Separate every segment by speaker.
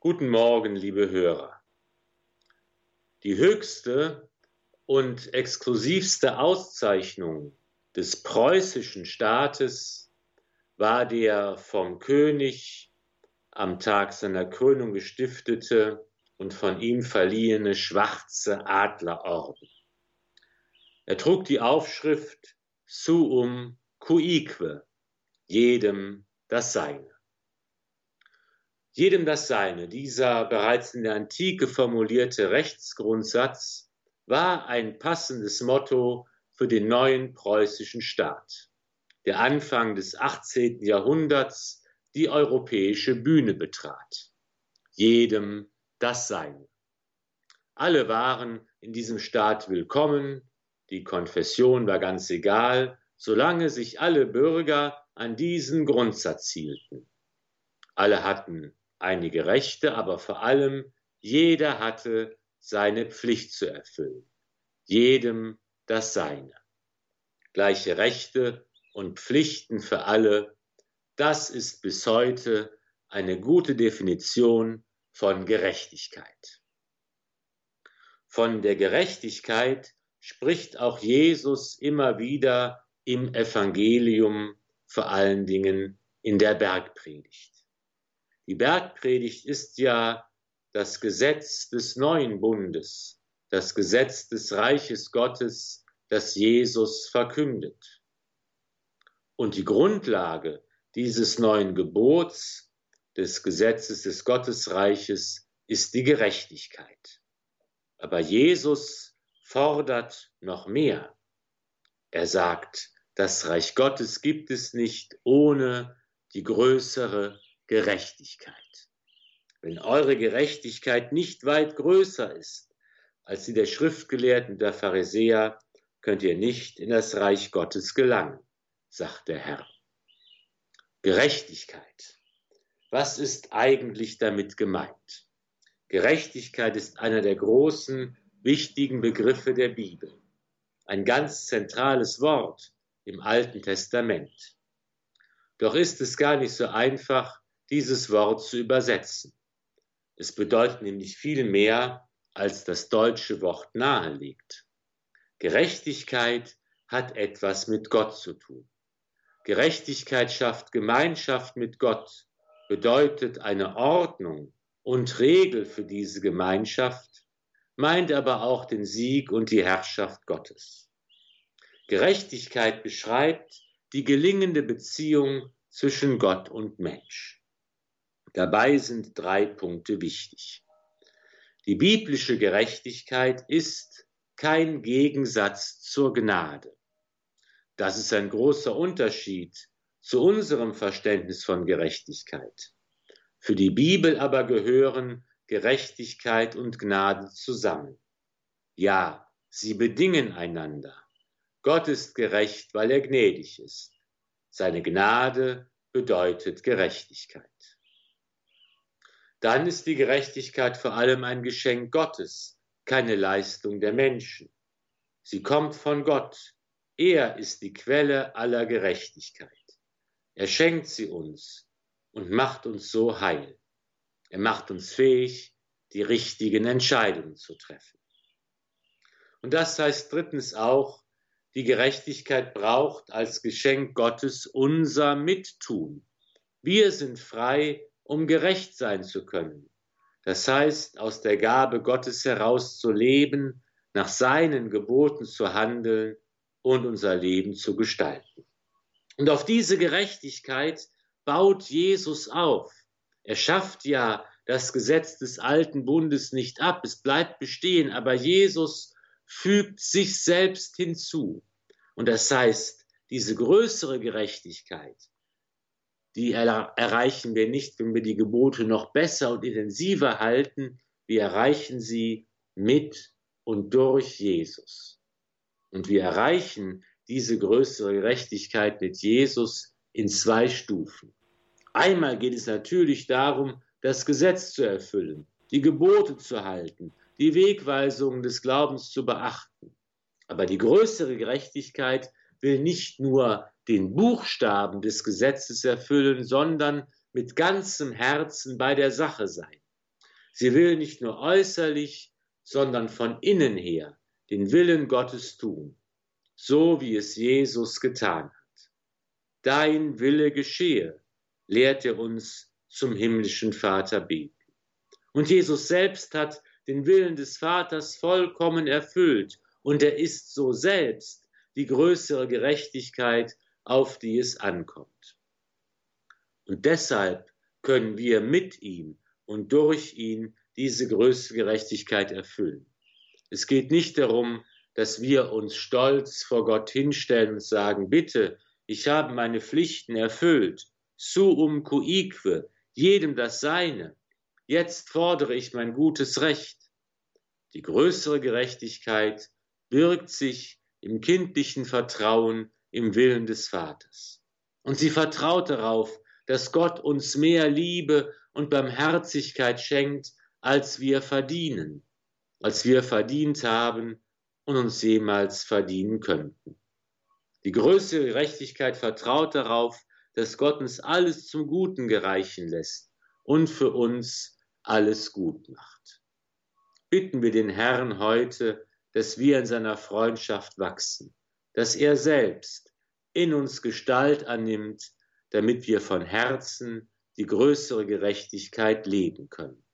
Speaker 1: Guten Morgen, liebe Hörer. Die höchste und exklusivste Auszeichnung des preußischen Staates war der vom König am Tag seiner Krönung gestiftete und von ihm verliehene schwarze Adlerorden. Er trug die Aufschrift Suum cuique, jedem das Seine. Jedem das Seine, dieser bereits in der Antike formulierte Rechtsgrundsatz, war ein passendes Motto für den neuen preußischen Staat, der Anfang des 18. Jahrhunderts die europäische Bühne betrat. Jedem das Seine. Alle waren in diesem Staat willkommen, die Konfession war ganz egal, solange sich alle Bürger an diesen Grundsatz hielten. Alle hatten einige Rechte, aber vor allem jeder hatte seine Pflicht zu erfüllen, jedem das Seine. Gleiche Rechte und Pflichten für alle, das ist bis heute eine gute Definition von Gerechtigkeit. Von der Gerechtigkeit spricht auch Jesus immer wieder im Evangelium, vor allen Dingen in der Bergpredigt. Die Bergpredigt ist ja das Gesetz des neuen Bundes, das Gesetz des Reiches Gottes, das Jesus verkündet. Und die Grundlage dieses neuen Gebots, des Gesetzes des Gottesreiches, ist die Gerechtigkeit. Aber Jesus fordert noch mehr. Er sagt, das Reich Gottes gibt es nicht ohne die größere Gerechtigkeit. Wenn eure Gerechtigkeit nicht weit größer ist als die der Schriftgelehrten der Pharisäer, könnt ihr nicht in das Reich Gottes gelangen, sagt der Herr. Gerechtigkeit. Was ist eigentlich damit gemeint? Gerechtigkeit ist einer der großen, wichtigen Begriffe der Bibel. Ein ganz zentrales Wort im Alten Testament. Doch ist es gar nicht so einfach, dieses Wort zu übersetzen. Es bedeutet nämlich viel mehr, als das deutsche Wort naheliegt. Gerechtigkeit hat etwas mit Gott zu tun. Gerechtigkeit schafft Gemeinschaft mit Gott, bedeutet eine Ordnung und Regel für diese Gemeinschaft, meint aber auch den Sieg und die Herrschaft Gottes. Gerechtigkeit beschreibt die gelingende Beziehung zwischen Gott und Mensch. Dabei sind drei Punkte wichtig. Die biblische Gerechtigkeit ist kein Gegensatz zur Gnade. Das ist ein großer Unterschied zu unserem Verständnis von Gerechtigkeit. Für die Bibel aber gehören Gerechtigkeit und Gnade zusammen. Ja, sie bedingen einander. Gott ist gerecht, weil er gnädig ist. Seine Gnade bedeutet Gerechtigkeit. Dann ist die Gerechtigkeit vor allem ein Geschenk Gottes, keine Leistung der Menschen. Sie kommt von Gott, er ist die Quelle aller Gerechtigkeit. Er schenkt sie uns und macht uns so heil. Er macht uns fähig, die richtigen Entscheidungen zu treffen. Und das heißt drittens auch, die Gerechtigkeit braucht als Geschenk Gottes unser Mittun. Wir sind frei, um gerecht sein zu können. Das heißt, aus der Gabe Gottes heraus zu leben, nach seinen Geboten zu handeln und unser Leben zu gestalten. Und auf diese Gerechtigkeit baut Jesus auf. Er schafft ja das Gesetz des alten Bundes nicht ab, es bleibt bestehen, aber Jesus fügt sich selbst hinzu. Und das heißt, diese größere Gerechtigkeit, die erreichen wir nicht, wenn wir die Gebote noch besser und intensiver halten, wir erreichen sie mit und durch Jesus. Und wir erreichen diese größere Gerechtigkeit mit Jesus in zwei Stufen. Einmal geht es natürlich darum, das Gesetz zu erfüllen, die Gebote zu halten, die Wegweisungen des Glaubens zu beachten. Aber die größere Gerechtigkeit will nicht nur den Buchstaben des Gesetzes erfüllen, sondern mit ganzem Herzen bei der Sache sein. Sie will nicht nur äußerlich, sondern von innen her den Willen Gottes tun, so wie es Jesus getan hat. Dein Wille geschehe, lehrt er uns zum himmlischen Vater beten. Und Jesus selbst hat den Willen des Vaters vollkommen erfüllt und er ist so selbst die größere Gerechtigkeit, auf die es ankommt. Und deshalb können wir mit ihm und durch ihn diese größte Gerechtigkeit erfüllen. Es geht nicht darum, dass wir uns stolz vor Gott hinstellen und sagen, bitte, ich habe meine Pflichten erfüllt, suum cuique, jedem das Seine, jetzt fordere ich mein gutes Recht. Die größere Gerechtigkeit birgt sich im kindlichen Vertrauen im Willen des Vaters. Und sie vertraut darauf, dass Gott uns mehr Liebe und Barmherzigkeit schenkt, als wir verdienen, als wir verdient haben und uns jemals verdienen könnten. Die größere Gerechtigkeit vertraut darauf, dass Gott uns alles zum Guten gereichen lässt und für uns alles gut macht. Bitten wir den Herrn heute, dass wir in seiner Freundschaft wachsen, dass er selbst in uns Gestalt annimmt, damit wir von Herzen die größere Gerechtigkeit leben können.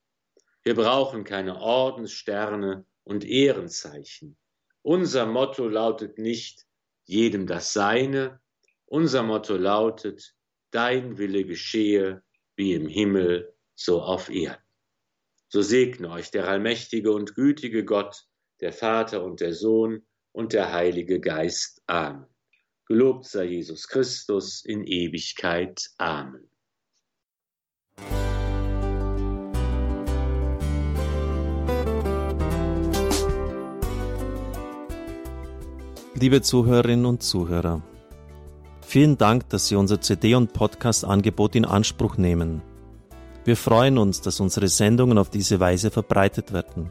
Speaker 1: Wir brauchen keine Ordenssterne und Ehrenzeichen. Unser Motto lautet nicht jedem das Seine, unser Motto lautet, dein Wille geschehe wie im Himmel, so auf Erden. So segne euch der allmächtige und gütige Gott, der Vater und der Sohn und der Heilige Geist. Amen. Gelobt sei Jesus Christus in Ewigkeit. Amen.
Speaker 2: Liebe Zuhörerinnen und Zuhörer, vielen Dank, dass Sie unser CD- und Podcast-Angebot in Anspruch nehmen. Wir freuen uns, dass unsere Sendungen auf diese Weise verbreitet werden.